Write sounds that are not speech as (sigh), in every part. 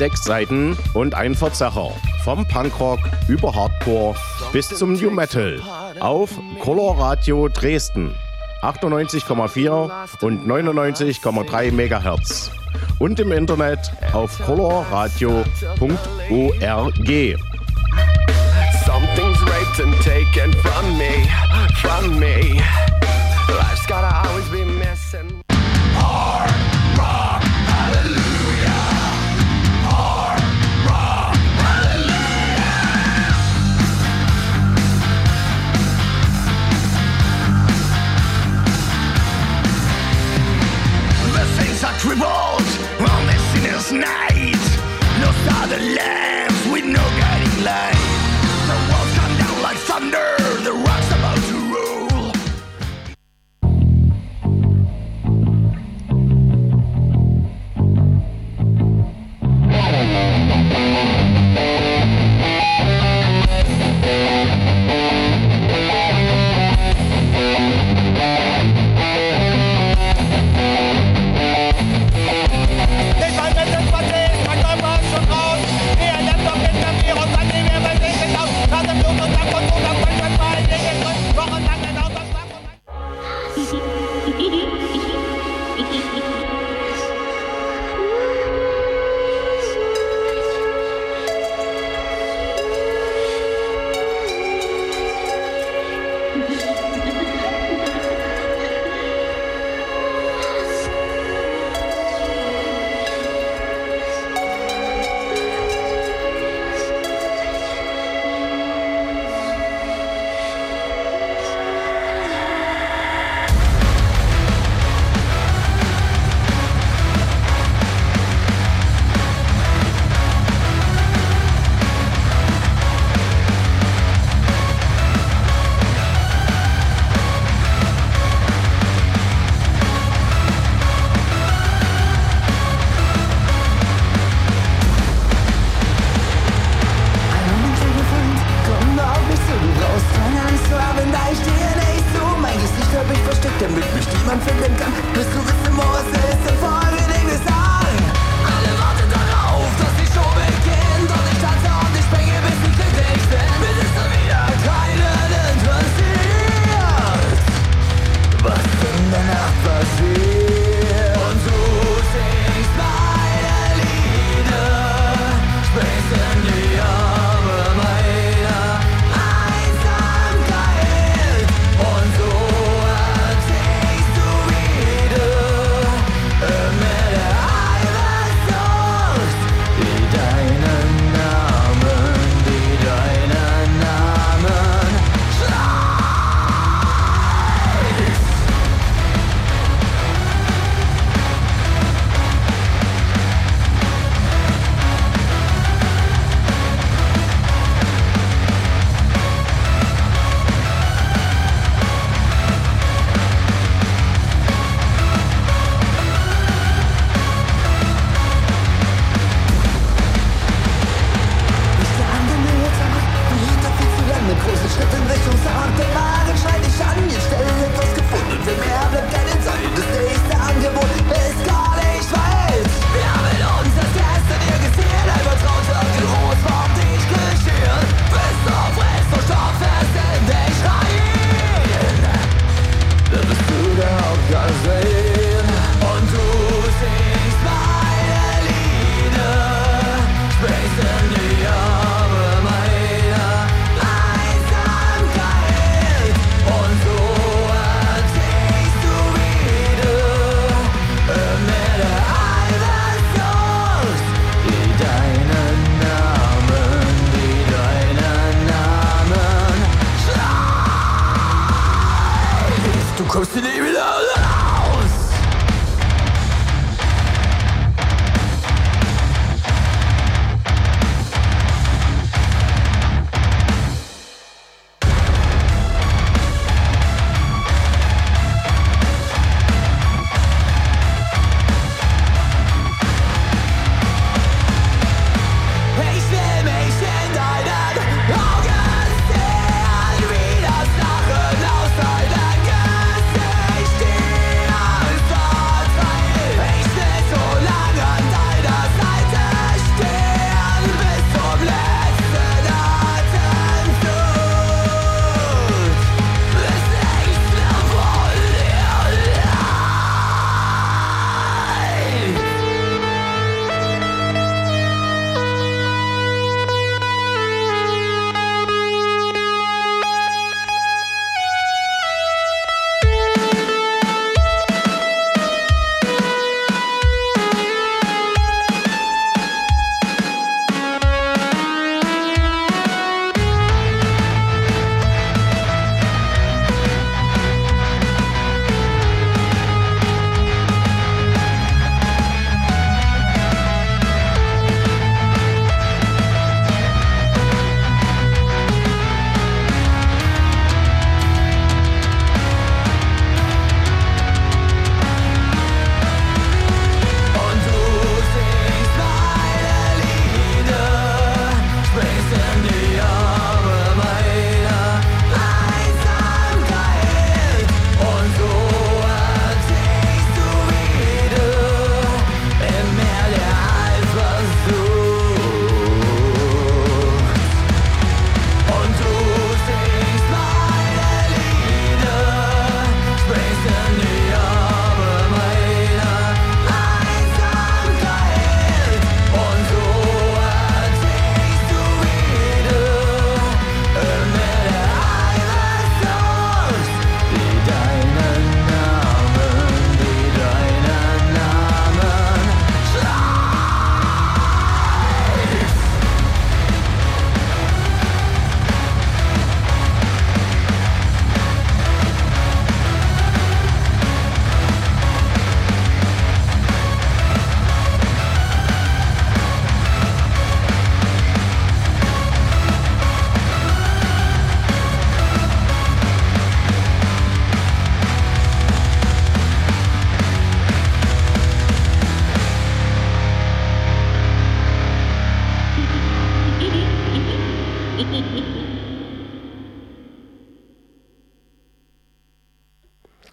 sechs Seiten und ein Verzerrer. Vom Punkrock über Hardcore bis zum New Metal. Auf Color Radio Dresden. 98,4 und 99,3 MHz. Und im Internet auf colorradio.org. Something's raped and taken from me, from me. Life's gotta always be missing. Crippled on this sinner's night. No the lamps with no guiding light. The walls come down like thunder.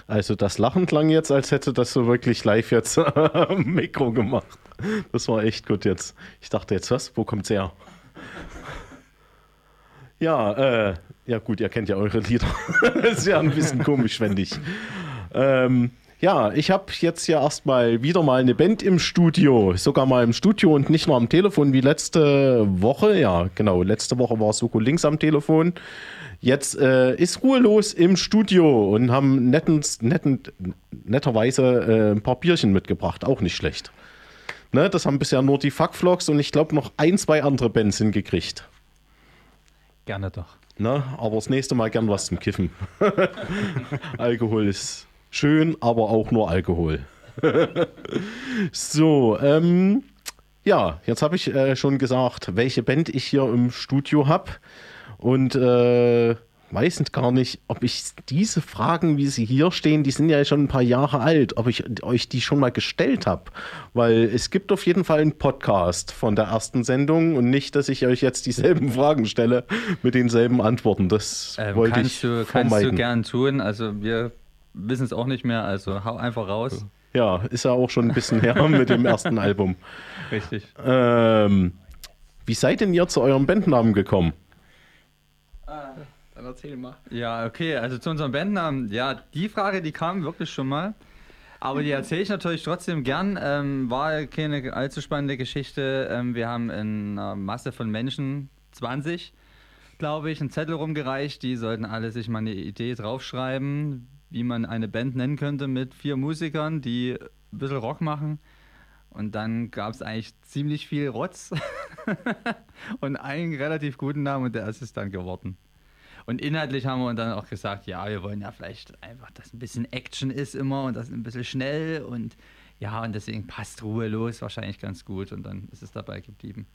Also das Lachen klang jetzt, als hätte das so wirklich live jetzt (laughs) am Mikro gemacht. Das war echt gut jetzt. Ich dachte jetzt, was? Wo kommt's her? Ja, äh, ja gut, ihr kennt ja eure Lieder. das (laughs) ist ja ein bisschen komisch, wenn ich. Ähm, ja, ich habe jetzt ja erstmal wieder mal eine Band im Studio, sogar mal im Studio und nicht nur am Telefon wie letzte Woche. Ja, genau, letzte Woche war Soko links am Telefon. Jetzt äh, ist ruhelos im Studio und haben netten, netten, netterweise äh, ein paar Bierchen mitgebracht. Auch nicht schlecht. Ne, das haben bisher nur die Fuckvlogs und ich glaube noch ein, zwei andere Bands hingekriegt. Gerne doch. Ne, aber das nächste Mal gern was zum Kiffen. (laughs) Alkohol ist schön, aber auch nur Alkohol. (laughs) so, ähm, ja, jetzt habe ich äh, schon gesagt, welche Band ich hier im Studio habe. Und äh, weiß gar nicht, ob ich diese Fragen, wie sie hier stehen, die sind ja schon ein paar Jahre alt, ob ich euch die schon mal gestellt habe. Weil es gibt auf jeden Fall einen Podcast von der ersten Sendung und nicht, dass ich euch jetzt dieselben (laughs) Fragen stelle mit denselben Antworten. Das ähm, wollte ich du, vermeiden. Kannst du gern tun. Also wir wissen es auch nicht mehr, also hau einfach raus. Ja, ist ja auch schon ein bisschen her (laughs) mit dem ersten Album. Richtig. Ähm, wie seid denn ihr zu eurem Bandnamen gekommen? Dann erzähl mal. Ja, okay, also zu unserem Bandnamen. Ja, die Frage, die kam wirklich schon mal. Aber die erzähle ich natürlich trotzdem gern. Ähm, war keine allzu spannende Geschichte. Ähm, wir haben in einer Masse von Menschen, 20, glaube ich, einen Zettel rumgereicht. Die sollten alle sich mal eine Idee draufschreiben, wie man eine Band nennen könnte mit vier Musikern, die ein bisschen Rock machen. Und dann gab es eigentlich ziemlich viel Rotz (laughs) und einen relativ guten Namen und der ist es dann geworden. Und inhaltlich haben wir dann auch gesagt, ja, wir wollen ja vielleicht einfach, dass ein bisschen Action ist immer und das ein bisschen schnell und ja, und deswegen passt Ruhe los wahrscheinlich ganz gut und dann ist es dabei geblieben.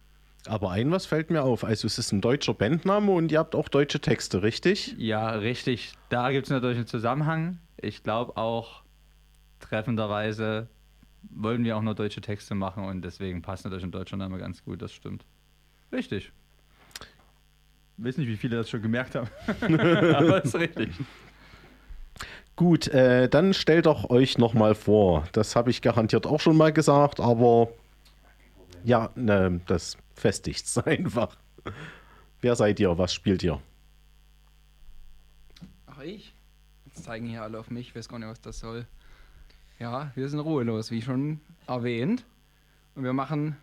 Aber ein was fällt mir auf. Also es ist ein deutscher Bandname und ihr habt auch deutsche Texte, richtig? Ja, richtig. Da gibt es natürlich einen Zusammenhang. Ich glaube auch treffenderweise wollen wir auch nur deutsche Texte machen und deswegen passt natürlich ein deutscher Name ganz gut, das stimmt. Richtig. Ich weiß nicht, wie viele das schon gemerkt haben. (laughs) (laughs) Aber ist richtig. Gut, äh, dann stellt doch euch nochmal vor. Das habe ich garantiert auch schon mal gesagt, aber ja, ne, das festigt (laughs) einfach. Wer seid ihr? Was spielt ihr? Ach, ich? Jetzt zeigen hier alle auf mich. Ich weiß gar nicht, was das soll. Ja, wir sind ruhelos, wie schon erwähnt. Und wir machen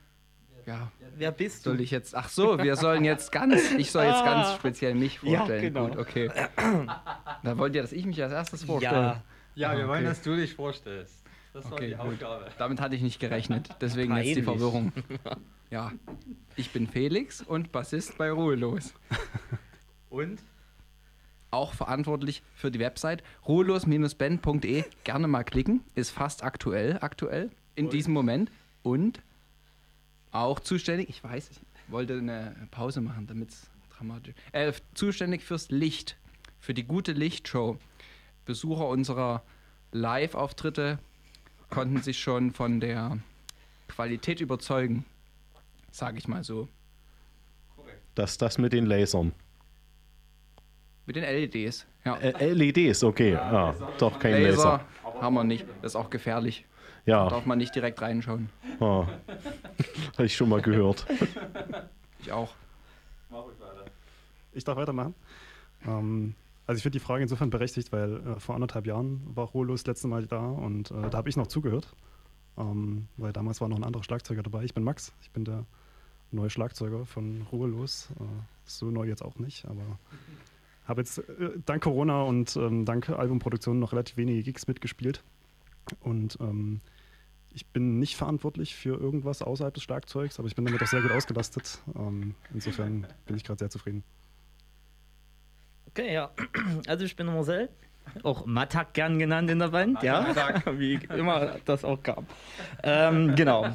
ja. Wer bist du? Soll ich jetzt. Ach so, wir sollen jetzt ganz. Ich soll jetzt ganz ah. speziell mich (laughs) vorstellen. Ja, genau. Gut, okay. (clears throat) Da wollt ihr, dass ich mich als erstes vorstelle. Ja, ja wir okay. wollen, dass du dich vorstellst. Das war okay, die Aufgabe. Gut. Damit hatte ich nicht gerechnet. Deswegen Peinlich. jetzt die Verwirrung. (laughs) Ja. Ich bin Felix und Bassist bei Ruhelos. (laughs) Und? Auch verantwortlich für die Website ruhelos-band.de. Gerne mal klicken. Ist fast aktuell, aktuell in und? diesem Moment. Und auch zuständig, ich weiß, ich wollte eine Pause machen, damit es dramatisch äh, Zuständig fürs Licht, für die gute Lichtshow. Besucher unserer Live-Auftritte konnten sich schon von der Qualität überzeugen, sage ich mal so. Das das mit den Lasern. Mit den LEDs, ja. Äh, LEDs, okay. Ja, ah, doch kein Laser. Laser. Haben wir nicht, das ist auch gefährlich. Ja. Da darf man nicht direkt reinschauen. Ah. (laughs) Habe ich schon mal gehört. Ich auch. Ich darf weitermachen. Ähm, also ich finde die Frage insofern berechtigt, weil äh, vor anderthalb Jahren war Rolo das letzte Mal da und äh, da habe ich noch zugehört. Ähm, weil damals war noch ein anderer Schlagzeuger dabei. Ich bin Max, ich bin der neue Schlagzeuger von Ruhelos. Äh, so neu jetzt auch nicht, aber habe jetzt äh, dank Corona und ähm, dank Albumproduktion noch relativ wenige Gigs mitgespielt. Und ähm, ich bin nicht verantwortlich für irgendwas außerhalb des Schlagzeugs, aber ich bin damit auch sehr gut ausgelastet. Ähm, insofern bin ich gerade sehr zufrieden. Okay, ja. (clears throat) Also ich bin Marcel, auch Matak gern genannt in der Band, ja, (laughs) wie immer das auch gab. Ähm, genau.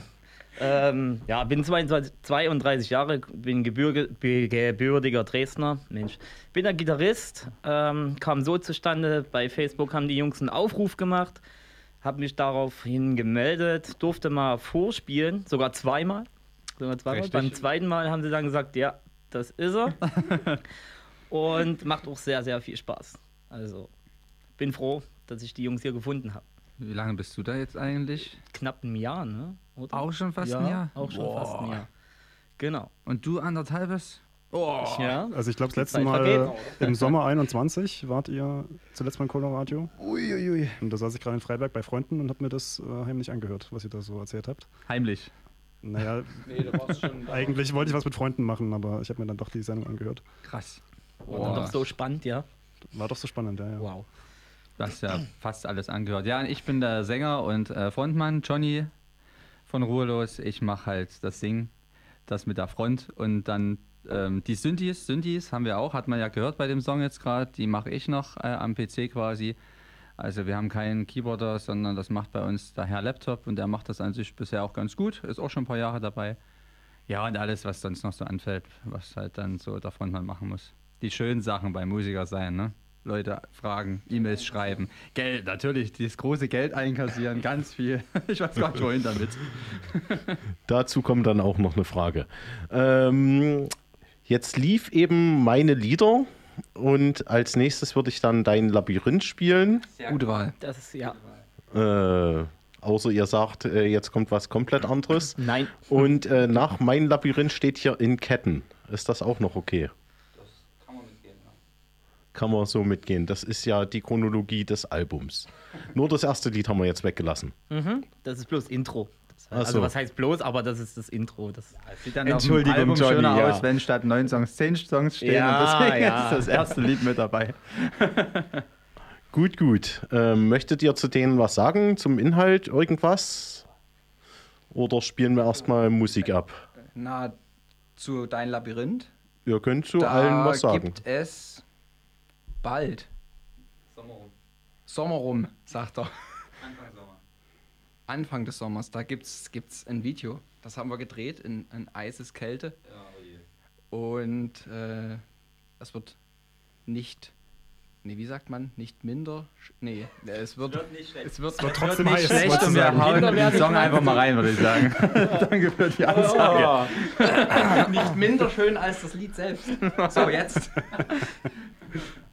Ähm, ja, bin 22, 32 Jahre, bin gebürtiger Dresdner. Mensch, bin der Gitarrist, ähm, kam so zustande. Bei Facebook haben die Jungs einen Aufruf gemacht habe mich daraufhin gemeldet, durfte mal vorspielen, sogar zweimal. Sogar zweimal. Beim zweiten Mal haben sie dann gesagt, ja, das ist er. (laughs) und macht auch sehr, sehr viel Spaß. Also bin froh, dass ich die Jungs hier gefunden habe. Wie lange bist du da jetzt eigentlich? Knapp ein Jahr, ne? Oder? Auch schon fast ja, ein Jahr? Auch schon fast ein Boah. Jahr. Genau. Und du anderthalbes? Oh. Ja. Also ich glaube, das letzte Mal vergeht. im Sommer 21 wart ihr zuletzt mal in Colorado. Uiuiui. Und da saß ich gerade in Freiberg bei Freunden und habe mir das äh, heimlich angehört, was ihr da so erzählt habt. Heimlich. Naja, Nee, du warst schon. (laughs) eigentlich wollte ich was mit Freunden machen, aber ich habe mir dann doch die Sendung angehört. Krass. Und dann doch so spannend, ja. War doch so spannend, ja. ja. Wow. Du hast ja fast alles angehört. Ja, und ich bin der Sänger und äh, Frontmann, Johnny von Ruhelos. Ich mache halt das Singen, das mit der Front und dann ähm, die Synthes, Synthes haben wir auch, hat man ja gehört bei dem Song jetzt gerade, die mache ich noch äh, am PC quasi. Also wir haben keinen Keyboarder, sondern das macht bei uns der Herr Laptop und der macht das an sich bisher auch ganz gut, ist auch schon ein paar Jahre dabei. Ja, und alles, was sonst noch so anfällt, was halt dann so der Frontmann machen muss. Die schönen Sachen beim Musiker sein, ne? Leute fragen, E-Mails schreiben, Geld, natürlich, das große Geld einkassieren, ganz viel. (laughs) Ich weiß gar nicht, wohin damit. (laughs) Dazu kommt dann auch noch eine Frage. Ähm, jetzt lief eben meine Lieder und als nächstes würde ich dann dein Labyrinth spielen. Gute Wahl. Das ist ja. Äh, außer ihr sagt, äh, jetzt kommt was komplett anderes. Nein. Und äh, nach mein Labyrinth steht hier in Ketten. Ist das auch noch okay? Kann man so mitgehen. Das ist ja die Chronologie des Albums. Nur das erste Lied haben wir jetzt weggelassen. Mhm. Das ist bloß Intro. Ach so. Also was heißt bloß, aber das ist das Intro. Das Sieht dann Entschuldigung, auf dem Album Johnny, schöner ja. aus, wenn statt neun Songs zehn Songs stehen. Ja, und deswegen ja. ist das erste Lied mit dabei. (laughs) Gut, gut. Ähm, möchtet ihr zu denen was sagen? Zum Inhalt irgendwas? Oder spielen wir erstmal Musik ab? Na, zu Dein Labyrinth. Ihr könnt zu da allen was sagen. gibt es bald. Sommer rum, sagt er. Anfang des Sommers, da gibt's, gibt's ein Video. Das haben wir gedreht in, in Eiseskälte. Und äh, das wird nicht, nee, wie sagt man, nicht minder, nee, äh, es wird, es wird, Trotzdem heiß. Schlecht du und wir sagen. hauen den werden Song einfach mal rein, würde ich sagen. (laughs) Danke für die Ansage. nicht minder schön als das Lied selbst. So, jetzt. (laughs)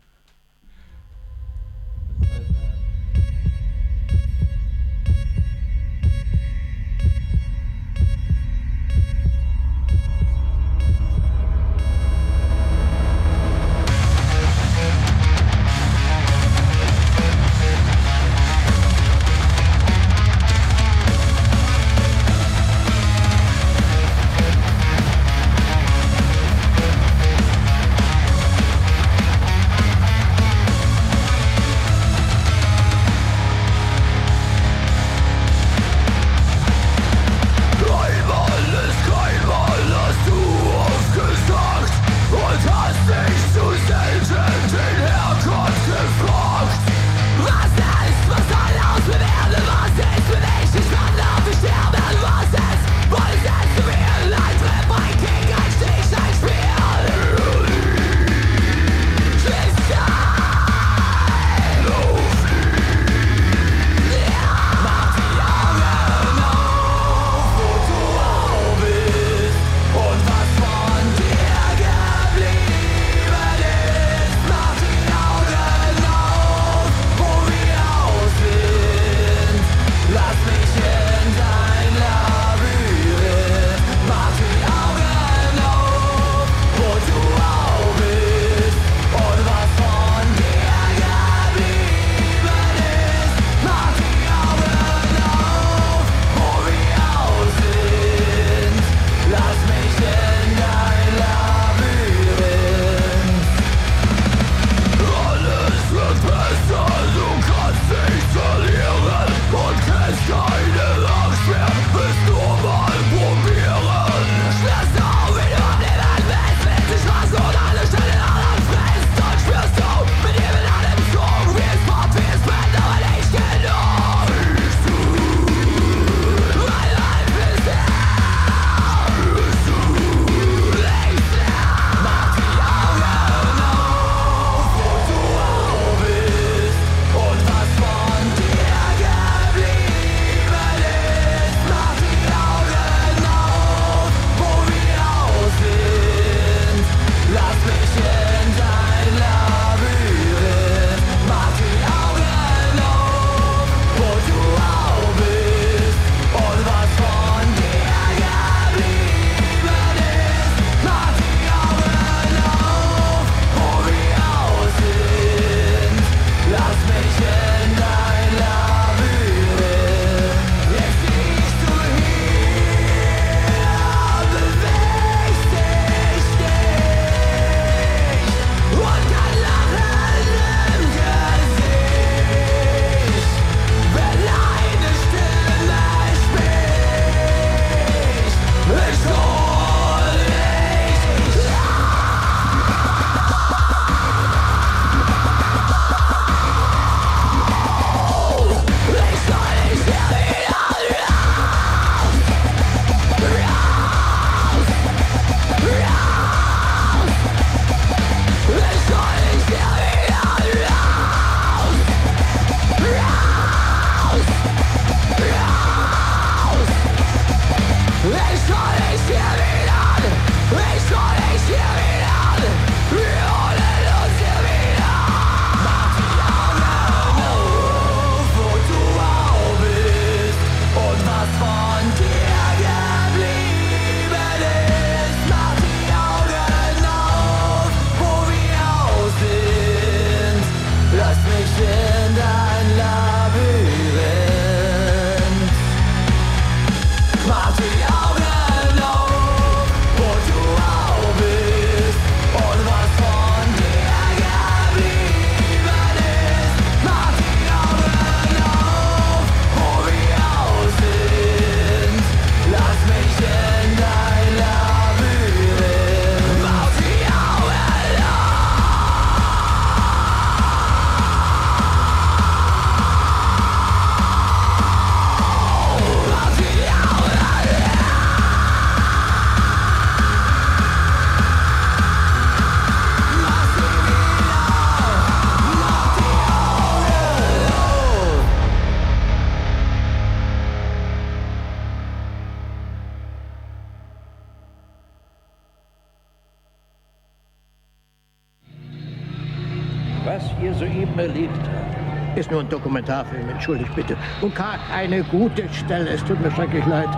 was ihr soeben erlebt habt, ist nur ein Dokumentarfilm, entschuldigt bitte. Und keine gute Stelle, es tut mir schrecklich leid.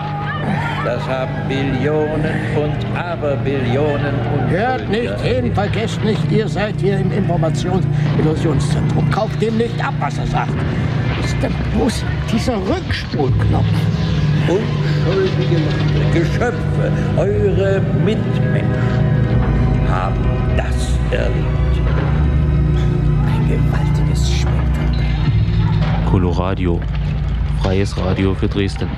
Das haben Billionen und Aberbillionen und. Hört nicht hin, vergesst nicht, ihr seid hier im Informations-Illusionszentrum. Kauft dem nicht ab, was er sagt. Ist denn bloß dieser Rückspulknopf? Unschuldige Geschöpfe, eure Mitmenschen haben das erlebt. Gewaltiges Spektakel. Coloradio. Freies Radio für Dresden.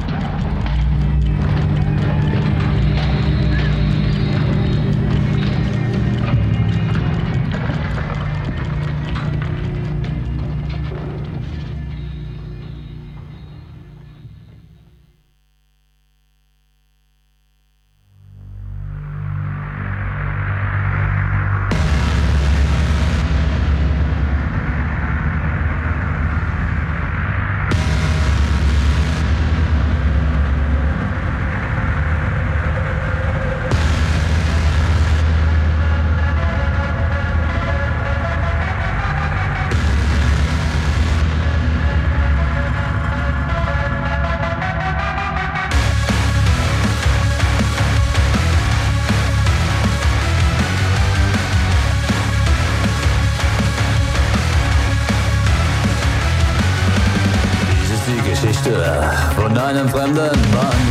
Fremden Mann.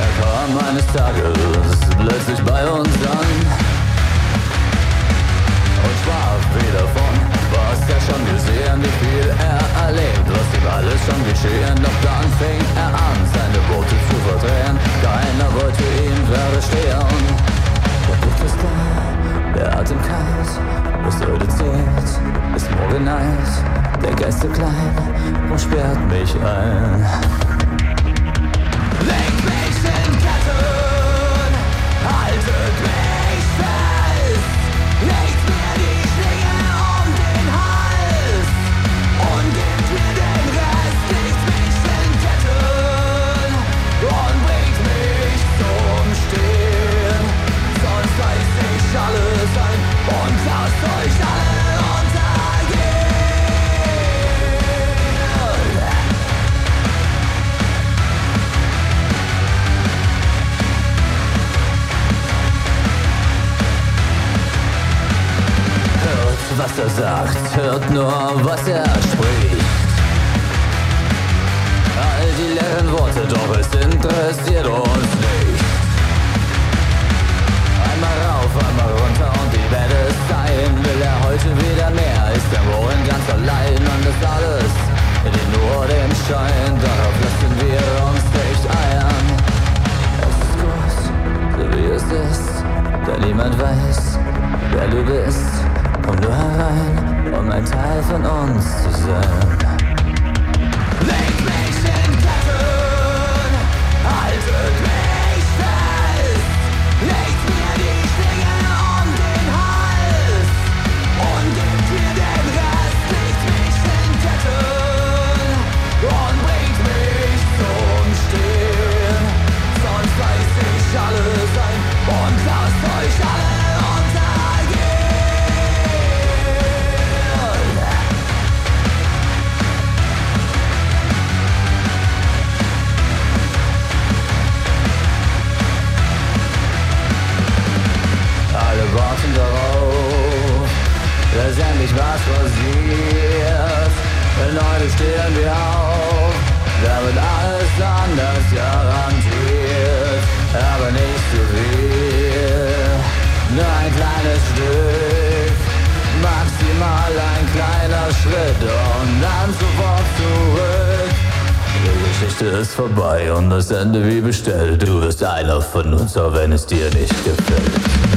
Er kam eines Tages plötzlich bei uns an und sprach wieder von, was er schon gesehen, wie viel er erlebt, was ihm alles schon geschehen. Doch Der Geist so klein und sperrt mich ein. Er sagt, hört nur, was er spricht. All die leeren Worte, doch es interessiert uns nicht. Einmal rauf, einmal runter und die Welt ist sein. Will er heute wieder mehr, ist er wohl ganz allein und das alles dient nur dem Schein. Darauf lassen wir uns nicht ein. Es ist gut, so wie es ist, denn niemand weiß, wer du bist. Komm nur herein, um ein Teil von uns zu sein. Du wirst einer von uns, auch wenn es dir nicht gefällt.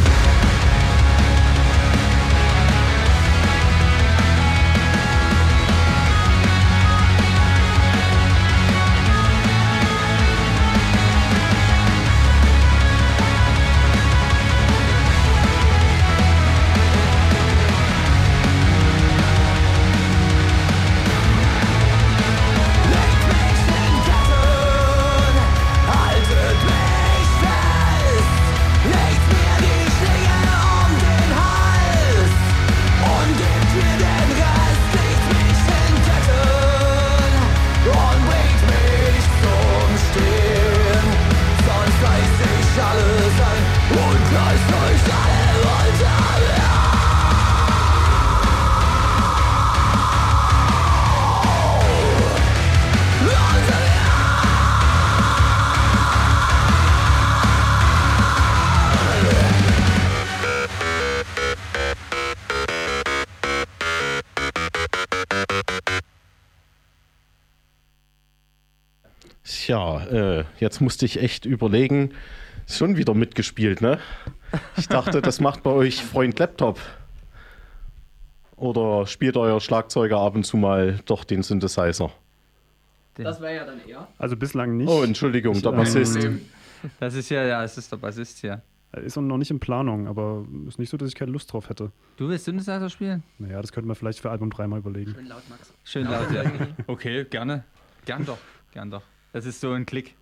Tja, äh, jetzt musste ich echt überlegen. Schon wieder mitgespielt, ne? Ich dachte, das macht bei euch Freund Laptop. Oder spielt euer Schlagzeuger ab und zu mal doch den Synthesizer? Das wäre ja dann eher. Also bislang nicht. Oh, Entschuldigung, der Bassist. Das ist ja, ja, es ist der Bassist hier. Ist noch nicht in Planung, aber ist nicht so, dass ich keine Lust drauf hätte. Du willst Synthesizer spielen? Naja, das könnte man vielleicht für Album 3 mal überlegen. Schön laut, Max. Schön laut, ja. (laughs) Okay, gerne. Gern doch, gern doch. Das ist so ein Klick.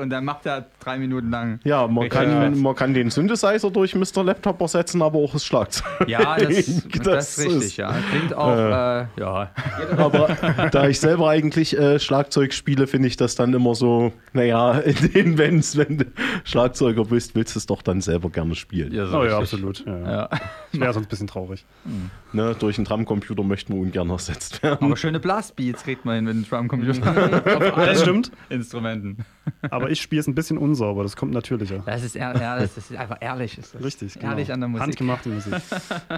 Und dann macht er drei Minuten lang. Ja, man kann, man kann den Synthesizer durch Mr. Laptop ersetzen, aber auch das Schlagzeug. Ja, das, das, (laughs) Das ist richtig, ist- ja. Klingt auch, äh, ja. Aber da ich selber eigentlich äh, Schlagzeug spiele, finde ich das dann immer so, naja, (laughs) in den Bands, wenn du Schlagzeuger bist, willst du es doch dann selber gerne spielen. ja, so Oh ja, absolut. Ja, ja. Wäre sonst ein bisschen traurig. (laughs) Ne, durch einen Drumcomputer möchten wir ungern ersetzt werden. Aber schöne Blastbeats kriegt man hin mit dem Drumcomputer. Das stimmt. Instrumenten. Aber ich spiele es ein bisschen unsauber, das kommt natürlicher. Das ist, ehr, ja, das ist einfach ehrlich. Ist das. Richtig, genau. Ehrlich an der Musik. Handgemachte Musik. (laughs)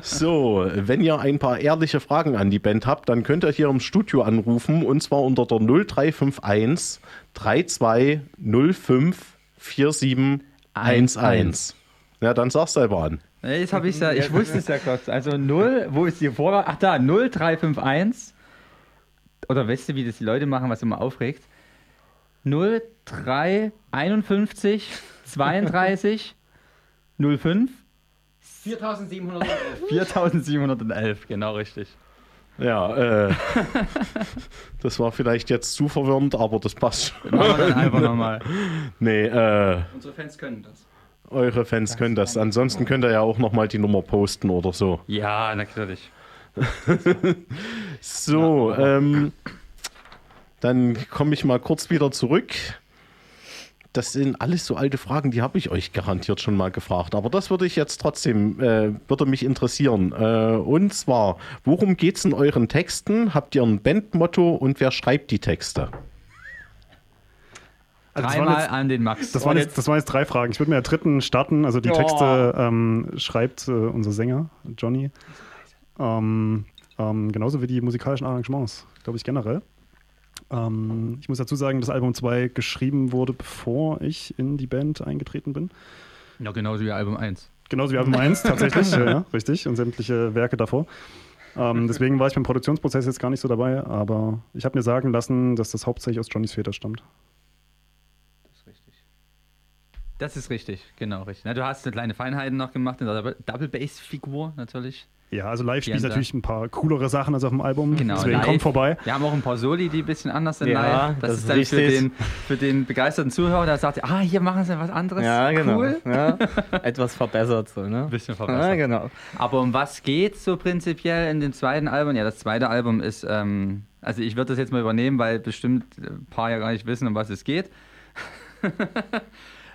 So, wenn ihr ein paar ehrliche Fragen an die Band habt, dann könnt ihr hier im Studio anrufen und zwar unter der 0351 3205 4711. Ja, dann sag's selber an. Jetzt habe ich ja, ich wusste es ja kurz. Also 0, wo ist die Vorwahl? Ach da, 0351. Oder weißt du, wie das die Leute machen, was immer aufregt? 0351 32 05 4711. 4711, genau richtig. Ja, äh, (laughs) das war vielleicht jetzt zu verwirrend, aber das passt schon. Machen wir dann einfach nochmal. (laughs) Nee, äh, Unsere Fans können das. eure Fans können das. Ansonsten könnt ihr ja auch nochmal die Nummer posten oder so. Ja, natürlich. (laughs) So, ähm, dann komme ich mal kurz wieder zurück. Das sind alles so alte Fragen, die habe ich euch garantiert schon mal gefragt. Aber das würde ich jetzt trotzdem, äh, würde mich interessieren. Äh, und zwar, worum geht es in euren Texten? Habt ihr ein Bandmotto und wer schreibt die Texte? Also das, waren Dreimal jetzt, an den Max. das, waren jetzt, das waren jetzt drei Fragen. Ich würde mit der dritten starten. Also die Oh. Texte ähm, schreibt äh, unser Sänger, Johnny. Ähm, ähm, genauso wie die musikalischen Arrangements, glaube ich, generell. Ähm, ich muss dazu sagen, dass Album 2 geschrieben wurde, bevor ich in die Band eingetreten bin. Ja, genauso wie Album 1. Genauso wie Album 1 (laughs) tatsächlich, ja, richtig. Und sämtliche Werke davor. Ähm, deswegen war ich beim Produktionsprozess jetzt gar nicht so dabei, aber ich habe mir sagen lassen, dass das hauptsächlich aus Johnnys Väter stammt. Das ist richtig, genau richtig. Na, du hast eine kleine Feinheiten noch gemacht in der Double- Double Bass Figur natürlich. Ja, also live da. natürlich ein paar coolere Sachen als auf dem Album. Genau, deswegen live. kommt vorbei. Wir haben auch ein paar Soli, die ein bisschen anders sind Ja, live. Das, das ist dann für den, für den begeisterten Zuhörer, der sagt, ah, hier machen sie was anderes. Ja, genau. Cool. Ja, (laughs) etwas verbessert so, ne? Ein bisschen Ja, verbessert. genau. Aber um was geht's so prinzipiell in dem zweiten Album? Ja, das zweite Album ist, ähm, also ich würde das jetzt mal übernehmen, weil bestimmt ein paar ja gar nicht wissen, um was es geht. (laughs)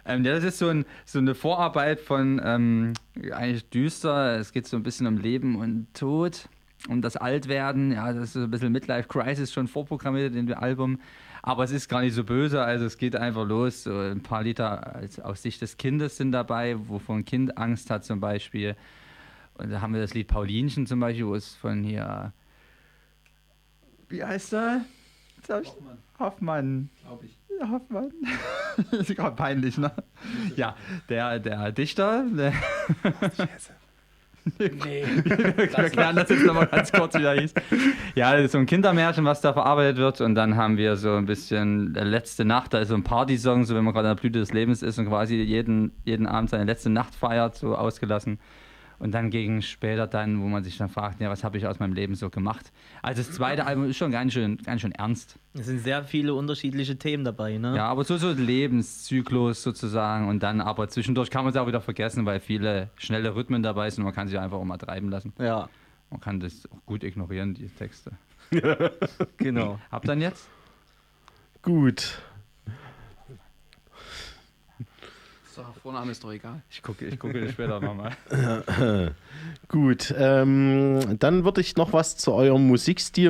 ähm, ja, das ist so, ein, so eine Vorarbeit von ähm, eigentlich düster. Es geht so ein bisschen um Leben und Tod, um das Altwerden. Ja, das ist so ein bisschen Midlife Crisis schon vorprogrammiert in dem Album. Aber es ist gar nicht so böse, also es geht einfach los. So ein paar Lieder als, aus Sicht des Kindes sind dabei, wovon ein Kind Angst hat zum Beispiel. Und da haben wir das Lied Paulinchen zum Beispiel, wo es von hier. Wie heißt er? Ich- Hoffmann. Glaube ich. Ja, Hoffmann. das (laughs) ist gerade peinlich, ne? Ja, der, der Dichter. Der Nee. (laughs) wir erklären das jetzt nochmal ganz kurz, wie der hieß. Ja, das ist so ein Kindermärchen, was da verarbeitet wird. Und dann haben wir so ein bisschen letzte Nacht, da ist so ein Partysong, so wenn man gerade in der Blüte des Lebens ist und quasi jeden, jeden Abend seine letzte Nacht feiert, so ausgelassen. Und dann gegen später dann, wo man sich dann fragt, ja, was habe ich aus meinem Leben so gemacht? Also das zweite (laughs) Album ist schon ganz schön, ganz schön ernst. Es sind sehr viele unterschiedliche Themen dabei, ne? Ja, aber so so Lebenszyklus sozusagen und dann aber zwischendurch kann man es auch wieder vergessen, weil viele schnelle Rhythmen dabei sind und man kann sich einfach auch mal treiben lassen. Ja, Man kann das auch gut ignorieren, die Texte. (laughs) genau. Habt dann jetzt? Gut. So, Vorname ist doch egal. Ich gucke ich gucke später nochmal. (laughs) Gut. Ähm, dann würde ich noch was zu eurem Musikstil